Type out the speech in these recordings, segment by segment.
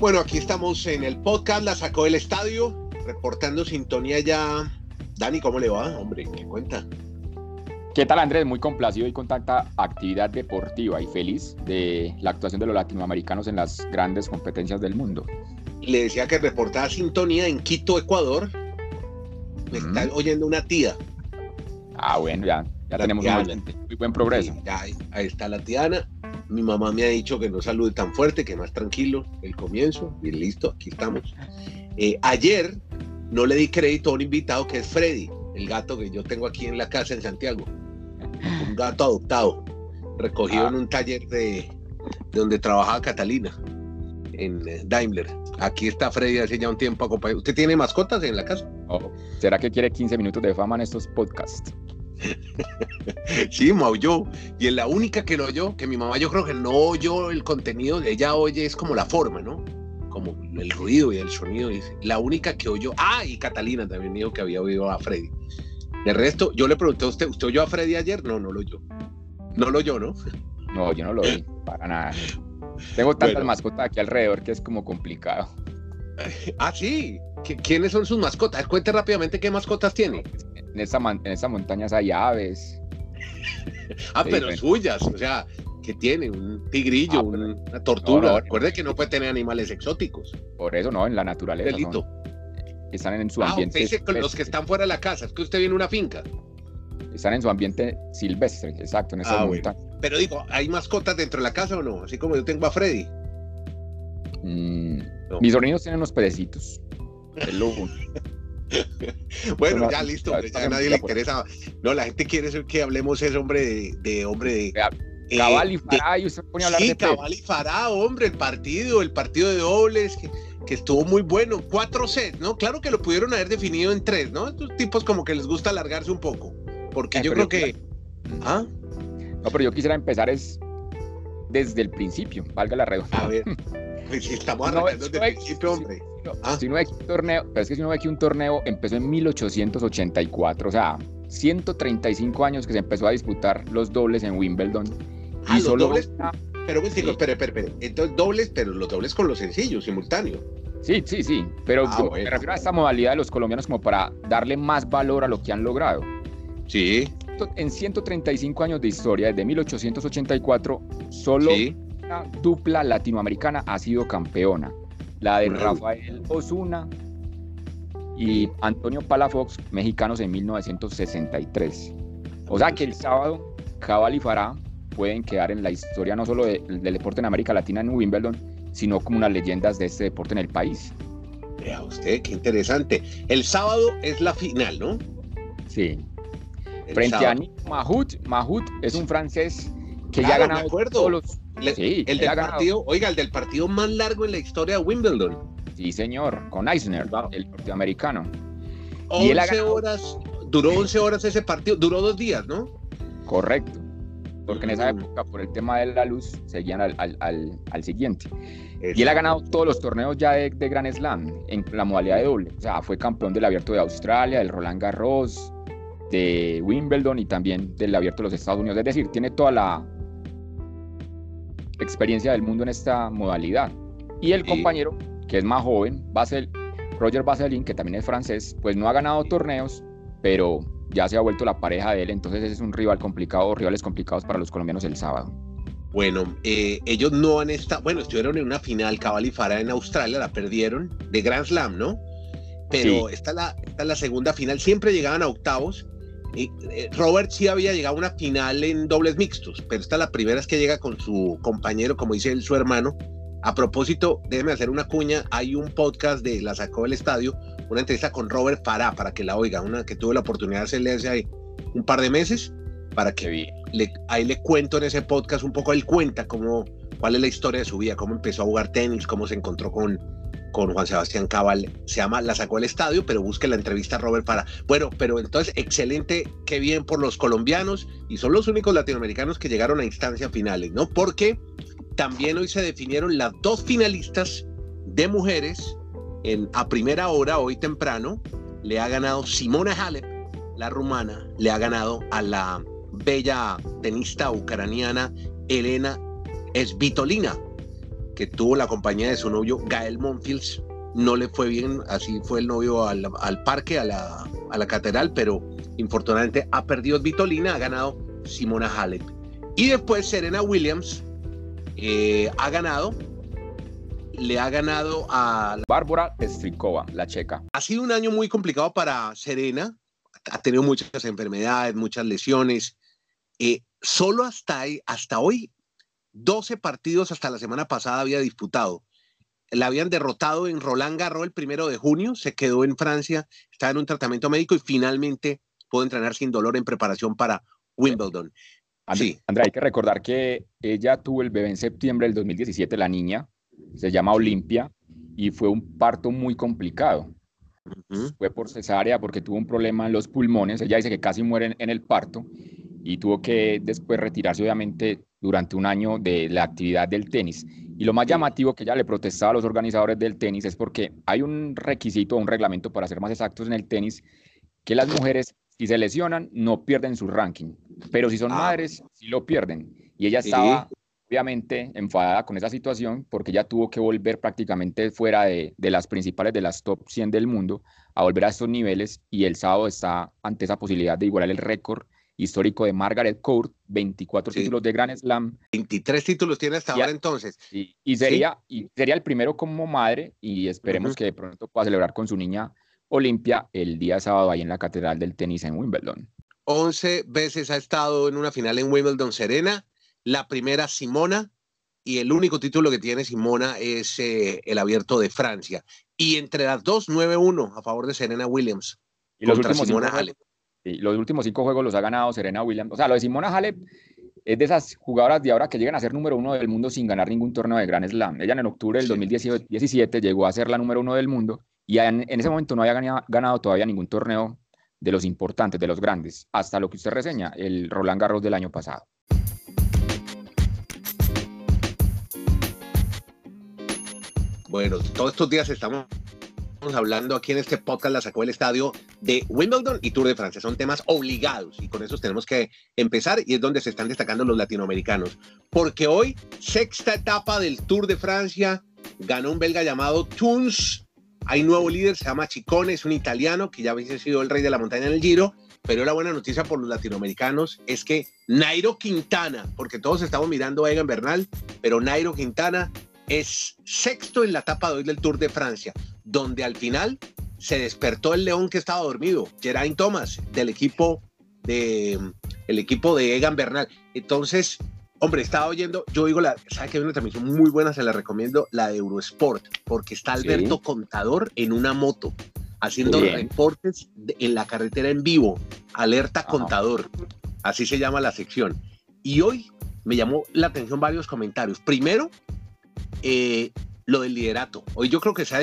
Bueno, aquí estamos en el podcast, la sacó del estadio, reportando sintonía ya. Dani, ¿cómo le va? Hombre, ¿qué cuenta? ¿Qué tal Andrés? Muy complacido y con tanta actividad deportiva y feliz de la actuación de los latinoamericanos en las grandes competencias del mundo. Le decía que reportaba sintonía en Quito, Ecuador. Me está oyendo una tía. Ah, bueno, ya, ya tenemos un muy buen progreso. ya, ahí está la tiana. Mi mamá me ha dicho que no salude tan fuerte, que más tranquilo el comienzo. Y listo, aquí estamos. Eh, ayer no le di crédito a un invitado que es Freddy, el gato que yo tengo aquí en la casa en Santiago. Un gato adoptado, recogido en ah. un taller de, donde trabajaba Catalina, en eh, Daimler. Aquí está Freddy hace ya un tiempo acompañado. ¿Usted tiene mascotas en la casa? Oh, ¿Será que quiere 15 minutos de fama en estos podcasts? sí, maulló. Y es la única que lo oyó, que mi mamá yo creo que no oyó el contenido, ella oye es como la forma, ¿no? Como el ruido y el sonido. Dice. La única que oyó, ah, y Catalina también dijo que había oído a Freddy. De resto, yo le pregunté a usted, ¿usted oyó a Freddy ayer? No, no lo oyó. No lo oyó, ¿no? No, yo no lo oí, para nada. Tengo tantas mascotas aquí alrededor que es como complicado. Ah, sí. ¿Quiénes son sus mascotas? Cuente rápidamente qué mascotas tiene. En esa, en esa montaña hay aves. ah, pero suyas, o sea, que tiene un tigrillo, ah, una tortuga. Recuerde que no puede tener animales exóticos. Por eso no, en la naturaleza. Delito. están en su ah, ambiente. los que están fuera de la casa, es que usted viene una finca. Están en su ambiente silvestre, exacto, en esa ah, montaña. Pero digo, ¿hay mascotas dentro de la casa o no? Así como yo tengo a Freddy. Mm, mis sobrinos tienen unos pedecitos. El bueno, ya listo, ya a nadie le interesa. No, la gente quiere que hablemos ese hombre de, hombre de. Eh, cabal y Fará, y usted pone a hablar sí, Cabal y Fará, hombre, el partido, el partido de dobles, que, que, estuvo muy bueno. Cuatro sets, ¿no? Claro que lo pudieron haber definido en tres, ¿no? Estos tipos como que les gusta alargarse un poco. Porque eh, yo creo que. ¿Ah? No, pero yo quisiera empezar es desde el principio, valga la redundancia. A ver. Pues si estamos arrancando desde el principio, hombre. Ah. Si uno ve que un torneo, pero es que si uno ve que un torneo empezó en 1884, o sea, 135 años que se empezó a disputar los dobles en Wimbledon. Ah, y solo dobles. Pero, pues, espere, espere, espere. Entonces, dobles, pero los dobles con los sencillos, simultáneos. Sí, sí, sí. Pero ah, me refiero a esta modalidad de los colombianos como para darle más valor a lo que han logrado. Sí. En 135 años de historia, desde 1884, solo dupla latinoamericana ha sido campeona la de Rafael Osuna y Antonio Palafox, mexicanos en 1963. O sea que el sábado Cabal y Farah pueden quedar en la historia no solo del deporte en América Latina en Wimbledon, sino como unas leyendas de este deporte en el país. Vea usted, qué interesante. El sábado es la final, ¿no? Sí. Frente a Nick Mahut. Mahut es un francés que ya ha ganado todos los el del partido, oiga, el del partido más largo en la historia de Wimbledon. Sí, señor, con Eisner, el norteamericano. 11 horas, duró 11 horas ese partido, duró dos días, ¿no? Correcto, porque en esa época, por el tema de la luz, seguían al, siguiente. Y él ha ganado todos los torneos ya de, de Grand Slam en la modalidad de doble. O sea, fue campeón del Abierto de Australia, del Roland Garros, de Wimbledon y también del Abierto de los Estados Unidos. Es decir, tiene toda la, experiencia del mundo en esta modalidad. Y el compañero, que es más joven, Basel, Roger Vaseline, que también es francés, pues no ha ganado torneos, pero ya se ha vuelto la pareja de él, entonces es un rival complicado, rivales complicados para los colombianos el sábado. Bueno, eh, ellos no han estado, bueno, estuvieron en una final Cabal y Farah en Australia, la perdieron de Grand Slam, ¿no? Pero esta, la, esta es la segunda final, siempre llegaban a octavos Robert sí había llegado a una final en dobles mixtos, pero esta es la primera vez que llega con su compañero, como dice él, su hermano. A propósito, déjeme hacer una cuña, hay un podcast de La Sacó del Estadio, una entrevista con Robert Farah, para que la oiga, una que tuve la oportunidad de hacerle hace ahí un par de meses, para que le, ahí le cuento en ese podcast un poco, él cuenta cómo, cuál es la historia de su vida, cómo empezó a jugar tenis, cómo se encontró con, con Juan Sebastián Cabal, se llama La sacó el estadio, pero busque la entrevista a Robert para. Bueno, pero entonces, excelente, qué bien por los colombianos y son los únicos latinoamericanos que llegaron a instancias finales, ¿no? Porque también hoy se definieron las dos finalistas de mujeres en, a primera hora, hoy temprano, le ha ganado Simona Halep, la rumana, le ha ganado a la bella tenista ucraniana Elena Svitolina que tuvo la compañía de su novio Gael Monfils. No le fue bien, así fue el novio al, parque, a la, a la catedral, pero infortunadamente ha perdido Vitolina, ha ganado Simona Halep. Y después Serena Williams eh, ha ganado, le ha ganado a Bárbara Strikova, la checa. Ha sido un año muy complicado para Serena, ha tenido muchas enfermedades, muchas lesiones. Eh, solo hasta, hasta hoy, 12 partidos hasta la semana pasada había disputado. La habían derrotado en Roland Garros el primero de junio, se quedó en Francia, estaba en un tratamiento médico y finalmente pudo entrenar sin dolor en preparación para Wimbledon. sí. Andrea, hay que recordar que ella tuvo el bebé en septiembre del 2017, la niña, se llama Olimpia, y fue un parto muy complicado. Fue por cesárea porque tuvo un problema en los pulmones. Ella dice que casi muere en, el parto y tuvo que después retirarse, obviamente, durante un año de la actividad del tenis. Y lo más llamativo que ella le protestaba a los organizadores del tenis es porque hay un requisito, un reglamento para ser más exactos en el tenis, que las mujeres, si se lesionan, no pierden su ranking, pero si son ah. madres, sí lo pierden. Y ella estaba obviamente enfadada con esa situación porque ya tuvo que volver prácticamente fuera de, las principales de las top 100 del mundo a volver a estos niveles y el sábado está ante esa posibilidad de igualar el récord histórico de Margaret Court, 24 títulos de Grand Slam. 23 títulos tiene hasta ahora entonces. Y, sería, y sería el primero como madre y esperemos que de pronto pueda celebrar con su niña Olimpia el día sábado ahí en la Catedral del Tenis en Wimbledon. 11 veces ha estado en una final en Wimbledon Serena la primera Simona y el único título que tiene Simona es eh, el abierto de Francia. Y entre las dos, 9-1 a favor de Serena Williams. Y los últimos Simona Halep. Los últimos cinco juegos los ha ganado Serena Williams. O sea, lo de Simona Halep es de esas jugadoras de ahora que llegan a ser número uno del mundo sin ganar ningún torneo de Grand Slam. Ella en octubre del 2017 llegó a ser la número uno del mundo y en, ese momento no había ganado, todavía ningún torneo de los importantes, de los grandes, hasta lo que usted reseña, el Roland Garros del año pasado. Bueno, todos estos días estamos hablando aquí en este podcast, la sacó el estadio de Wimbledon y Tour de Francia. Son temas obligados y con esos tenemos que empezar y es donde se están destacando los latinoamericanos. Porque hoy, sexta etapa del Tour de Francia, ganó un belga llamado Tuns. Hay nuevo líder, se llama Chicone, es un italiano que ya había sido el rey de la montaña en el Giro. Pero la buena noticia por los latinoamericanos es que Nairo Quintana, porque todos estamos mirando a Egan Bernal, pero Nairo Quintana es sexto en la etapa de hoy del Tour de Francia, donde al final se despertó el león que estaba dormido, Geraint Thomas, del equipo de el equipo de Egan Bernal. Entonces, hombre, estaba oyendo, yo digo la, sabe que hay una transmisión muy buena, se la recomiendo, la de Eurosport, porque está Alberto Contador en una moto haciendo reportes en la carretera en vivo, alerta contador, así se llama la sección. Y hoy me llamó la atención varios comentarios. Primero, eh, lo del liderato. Hoy yo creo que se ha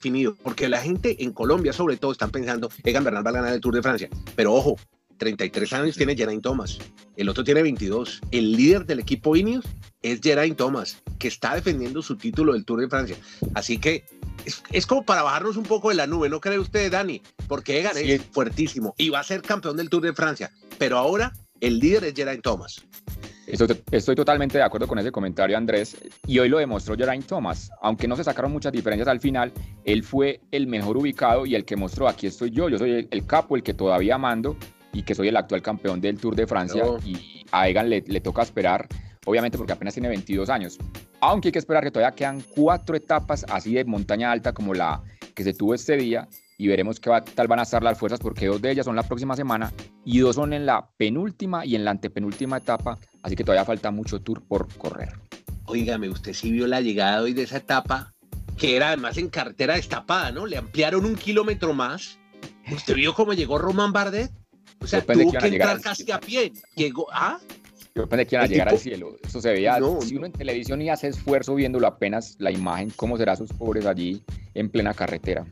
definido, porque la gente en Colombia sobre todo están pensando, Egan Bernal va a ganar el Tour de Francia, pero ojo, 33 años tiene Geraint Thomas, el otro tiene 22. El líder del equipo Ineos es Geraint Thomas, que está defendiendo su título del Tour de Francia. Así que es, como para bajarnos un poco de la nube, ¿no cree usted, Dani? Porque Egan es fuertísimo y va a ser campeón del Tour de Francia, pero ahora el líder es Geraint Thomas. Estoy, totalmente de acuerdo con ese comentario, Andrés. Y hoy lo demostró Geraint Thomas. Aunque no se sacaron muchas diferencias al final, él fue el mejor ubicado y el que mostró, aquí estoy yo, yo soy el, capo, el que todavía mando y que soy el actual campeón del Tour de Francia. Y a Egan le, le toca esperar, obviamente porque apenas tiene 22 años. Aunque hay que esperar que todavía quedan cuatro etapas así de montaña alta como la que se tuvo este día y veremos qué tal van a estar las fuerzas porque dos de ellas son la próxima semana y dos son en la penúltima y en la antepenúltima etapa, así que todavía falta mucho tour por correr. Óigame, usted sí vio la llegada hoy de esa etapa, que era además en carretera destapada, ¿no? Le ampliaron un kilómetro más. ¿Usted vio cómo llegó Román Bardet? O sea, tuvo que, entrar casi a pie. Llegó, ¿ah? Yo pensé que iban a llegar al cielo. Eso se veía. Si uno en televisión y hace esfuerzo viéndolo apenas la imagen, cómo será sus pobres allí en plena carretera.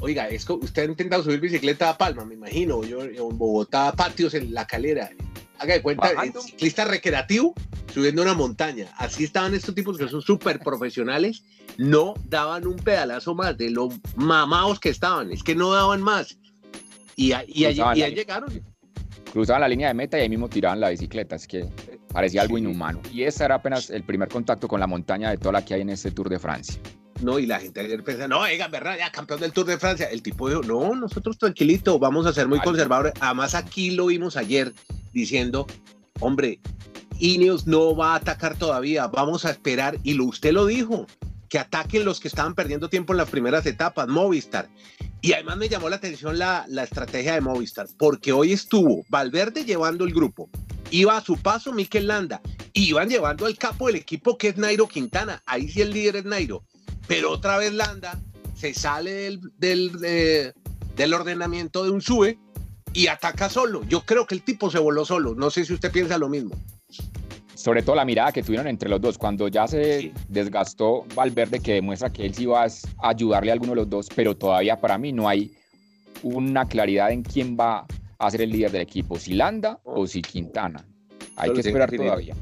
Oiga, es que usted ha intentado subir bicicleta a Palma, me imagino, yo en Bogotá, patios en la calera. Haga de cuenta, ciclista recreativo subiendo una montaña. Así estaban estos tipos que son súper profesionales. No daban un pedalazo más de lo mamados que estaban. Es que no daban más. Y, y, allí, llegaron. Cruzaban la línea de meta y ahí mismo tiraban la bicicleta. Es que parecía algo inhumano. Y ese era apenas el primer contacto con la montaña de toda la que hay en este Tour de Francia. No, y la gente ayer pensaba, no, oiga, ¿verdad? Ya campeón del Tour de Francia. El tipo dijo, no, nosotros tranquilito, vamos a ser muy conservadores. Además, aquí lo vimos ayer diciendo, hombre, Ineos no va a atacar todavía, vamos a esperar. Y lo, usted lo dijo, que ataquen los que estaban perdiendo tiempo en las primeras etapas, Movistar. Y además me llamó la atención la, la estrategia de Movistar, porque hoy estuvo Valverde llevando el grupo, iba a su paso Mikel Landa, iban llevando al capo del equipo que es Nairo Quintana, ahí sí el líder es Nairo, pero otra vez Landa se sale del, del, del ordenamiento de un sube y ataca solo. Yo creo que el tipo se voló solo, no sé si usted piensa lo mismo sobre todo la mirada que tuvieron entre los dos, cuando ya se desgastó Valverde, que demuestra que él sí va a ayudarle a alguno de los dos, pero todavía para mí no hay una claridad en quién va a ser el líder del equipo, si Landa o si Quintana. Hay que esperar todavía.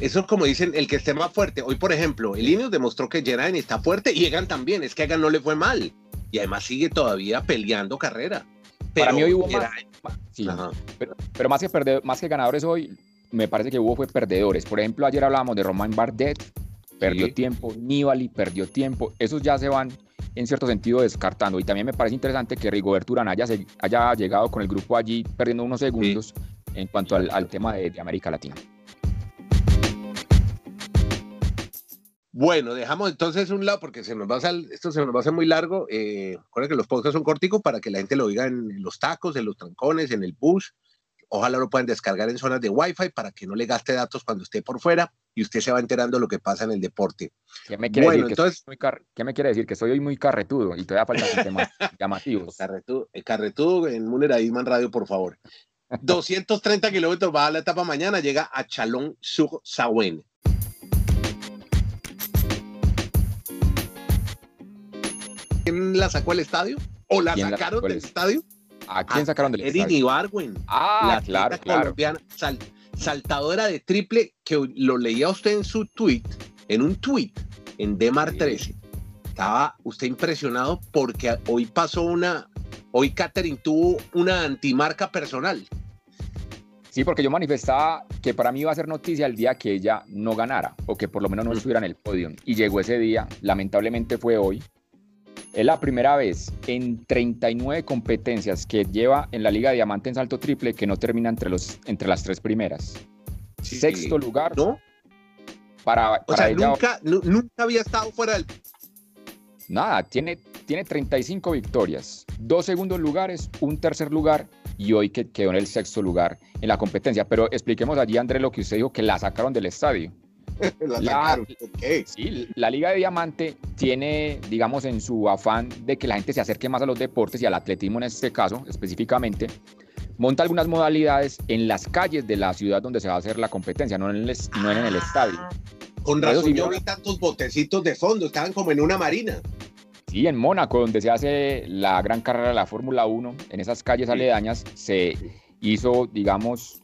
Eso como dicen, el que esté más fuerte. Hoy, por ejemplo, el Ineos demostró que Geraint está fuerte y Egan también. Es que Egan no le fue mal. Y además sigue todavía peleando carrera. Para mí hoy hubo más, sí, pero, pero, más que perder, más que ganadores hoy, me parece que hubo fue perdedores. Por ejemplo, ayer hablábamos de Romain Bardet, perdió tiempo, Nibali perdió tiempo. Esos ya se van en cierto sentido descartando. Y también me parece interesante que Rigobert Urán haya, haya llegado con el grupo allí perdiendo unos segundos en cuanto al, tema de, América Latina. Bueno, dejamos entonces un lado porque se nos va a esto se nos va a hacer muy largo. Eh, que los podcasts son corticos para que la gente lo oiga en los tacos, en los trancones, en el bus Ojalá lo puedan descargar en zonas de Wi-Fi para que no le gaste datos cuando esté por fuera y usted se va enterando de lo que pasa en el deporte. ¿Qué me quiere, decir, entonces, que ¿qué me quiere decir? Que soy hoy muy carretudo y todavía faltan temas llamativos. Carretudo, eh, carretudo en Munera Radio, por favor. 230 kilómetros va a la etapa mañana, llega a Chalon sur Sauen. ¿Quién la sacó al estadio? ¿O la sacaron del estadio? ¿A quién sacaron del Erin Ibargüen. Ah, claro, claro. colombiana, saltadora de triple, que lo leía usted en su tweet, en un tweet, en Demar 13. Estaba usted impresionado porque hoy pasó una, hoy Catherine tuvo una antimarca personal. Sí, porque yo manifestaba que para mí iba a ser noticia el día que ella no ganara o que por lo menos no estuviera en el podio. Y llegó ese día, lamentablemente fue hoy, es la primera vez en 39 competencias que lleva en la Liga de Diamante en salto triple que no termina entre, los, entre las tres primeras. Sexto lugar. ¿No? Para, o sea, nunca, nunca había estado fuera del... Nada, tiene, tiene 35 victorias, dos segundos lugares, un tercer lugar y hoy que quedó en el sexto lugar en la competencia. Pero expliquemos allí, André, lo que usted dijo, que la sacaron del estadio. la, sí, la Liga de Diamante tiene, digamos, en su afán de que la gente se acerque más a los deportes y al atletismo en este caso específicamente, monta algunas modalidades en las calles de la ciudad donde se va a hacer la competencia, no en el, no en el ah, estadio. Con razón, yo vi tantos botecitos de fondo, estaban como en una marina. Sí, en Mónaco, donde se hace la gran carrera de la Fórmula 1, en esas calles aledañas se hizo, digamos,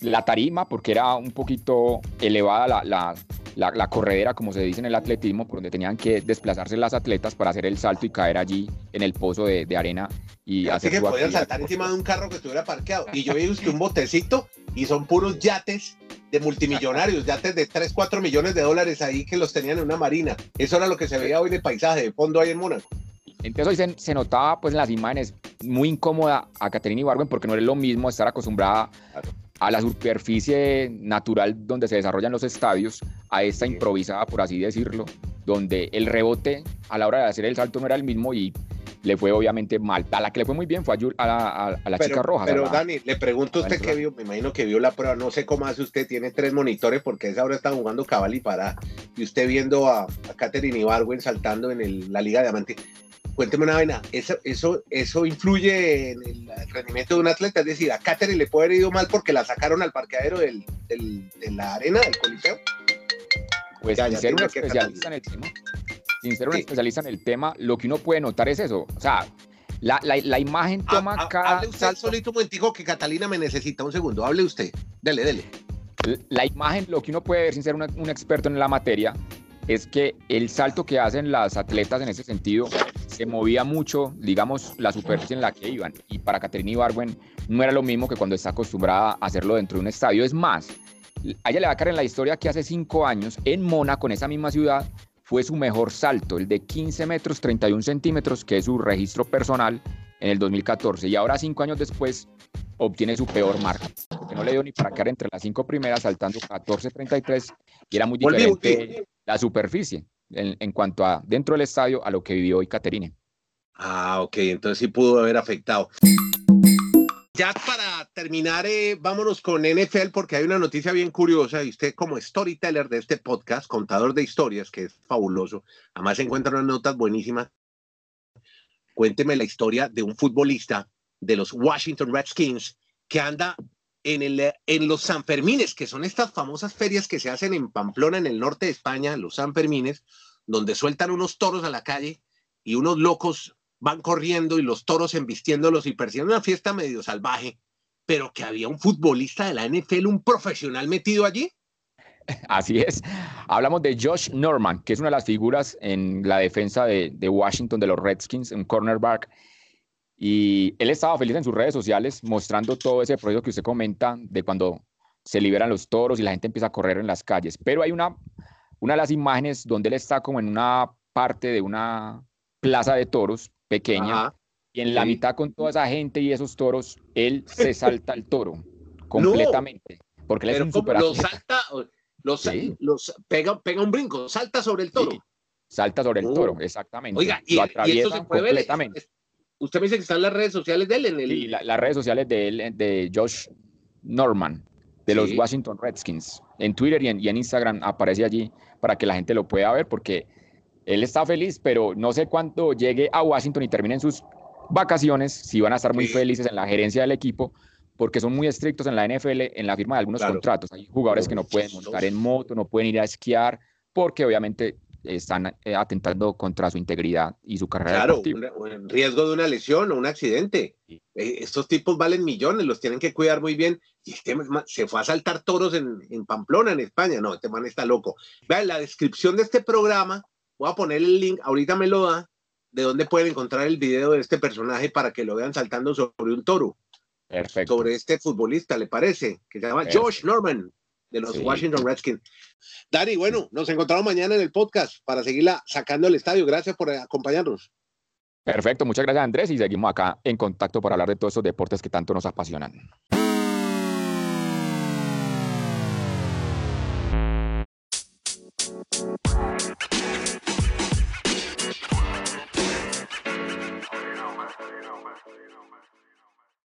la tarima, porque era un poquito elevada la, la, corredera, como se dice en el atletismo, por donde tenían que desplazarse las atletas para hacer el salto y caer allí en el pozo de, arena. y Así que podían saltar encima de un carro que estuviera parqueado. Y yo vi usted un botecito y son puros yates de multimillonarios, yates de 3, 4 millones de dólares ahí que los tenían en una marina. Eso era lo que se veía hoy en el paisaje, de fondo ahí en Mónaco. Entonces hoy se, notaba pues en las imágenes muy incómoda a Caterina Ibargüen porque no es lo mismo estar acostumbrada a la superficie natural donde se desarrollan los estadios, a esta improvisada, por así decirlo, donde el rebote a la hora de hacer el salto no era el mismo y le fue obviamente mal. A la que le fue muy bien fue a, la, chica roja. Pero Dani, le pregunto a usted qué vio, me imagino que vio la prueba, no sé cómo hace usted, tiene tres monitores porque esa hora está jugando cabal y para, y usted viendo a, Katherine Ibargüen saltando en la Liga de Diamante cuénteme una vaina, ¿eso, eso, eso influye en el rendimiento de un atleta? Es decir, a Katherine le puede haber ido mal porque la sacaron al parqueadero del, de la arena, del coliseo. Pues sin ser un especialista en el tema, sin ser un especialista en el tema, lo que uno puede notar es eso. O sea, la, la, la imagen toma ah, cada. Hable usted solito un momentico que Catalina me necesita un segundo. Hable usted. Dele, dele. La imagen, lo que uno puede ver sin ser un experto en la materia, es que el salto que hacen las atletas en ese sentido se movía mucho, digamos, la superficie en la que iban. Y para Caterina Ibarwen no era lo mismo que cuando está acostumbrada a hacerlo dentro de un estadio. Es más, a ella le va a caer en la historia que hace cinco años en Mónaco, en esa misma ciudad, fue su mejor salto, el de 15 metros 31 centímetros, que es su registro personal en el 2014. Y ahora, cinco años después, obtiene su peor marca, que no le dio ni para quedar entre las cinco primeras, saltando 14.33, y era muy diferente la superficie en, en, cuanto a dentro del estadio a lo que vivió hoy Caterine. Ah, ok, entonces sí pudo haber afectado. Ya para terminar, eh, vámonos con NFL porque hay una noticia bien curiosa y usted como storyteller de este podcast, contador de historias, que es fabuloso, además se encuentran unas notas buenísimas. Cuénteme la historia de un futbolista de los Washington Redskins que anda en, el, en los Sanfermines, que son estas famosas ferias que se hacen en Pamplona, en el norte de España, los Sanfermines, donde sueltan unos toros a la calle y unos locos van corriendo y los toros embistiéndolos y persiguiendo una fiesta medio salvaje, pero que había un futbolista de la NFL, un profesional metido allí. Así es. Hablamos de Josh Norman, que es una de las figuras en la defensa de, de Washington, de los Redskins, un cornerback. Y él estaba feliz en sus redes sociales mostrando todo ese proceso que usted comenta de cuando se liberan los toros y la gente empieza a correr en las calles. Pero hay una, una de las imágenes donde él está como en una parte de una plaza de toros pequeña, y en la mitad con toda esa gente y esos toros, él se salta el toro completamente. Porque él es un super Lo salta, los, pega, pega un brinco, salta sobre el toro. salta sobre el toro, exactamente. Oiga, y, lo atraviesa completamente. usted me dice que están las redes sociales de él en el. Sí, las redes sociales de él, de Josh Norman, de los Washington Redskins. En Twitter y en Instagram aparece allí para que la gente lo pueda ver, porque él está feliz, pero no sé cuánto llegue a Washington y terminen sus vacaciones, si van a estar muy felices en la gerencia del equipo, porque son muy estrictos en la NFL en la firma de algunos contratos. Hay jugadores que no pueden montar en moto, no pueden ir a esquiar, porque obviamente están eh, atentando contra su integridad y su carrera claro, en riesgo de una lesión o un accidente. Eh, estos tipos valen millones, los tienen que cuidar muy bien. Y este se fue a saltar toros en, en Pamplona, en España. No, este man está loco. Vean, la descripción de este programa Voy a poner el link, ahorita me lo da, de dónde pueden encontrar el video de este personaje para que lo vean saltando sobre un toro. Perfecto. Sobre este futbolista, ¿le parece? Que se llama Josh Norman, de los Washington Redskins. Dani, bueno, nos encontramos mañana en el podcast para seguirla sacando el estadio. Gracias por acompañarnos. Perfecto, muchas gracias Andrés y seguimos acá en contacto para hablar de todos esos deportes que tanto nos apasionan.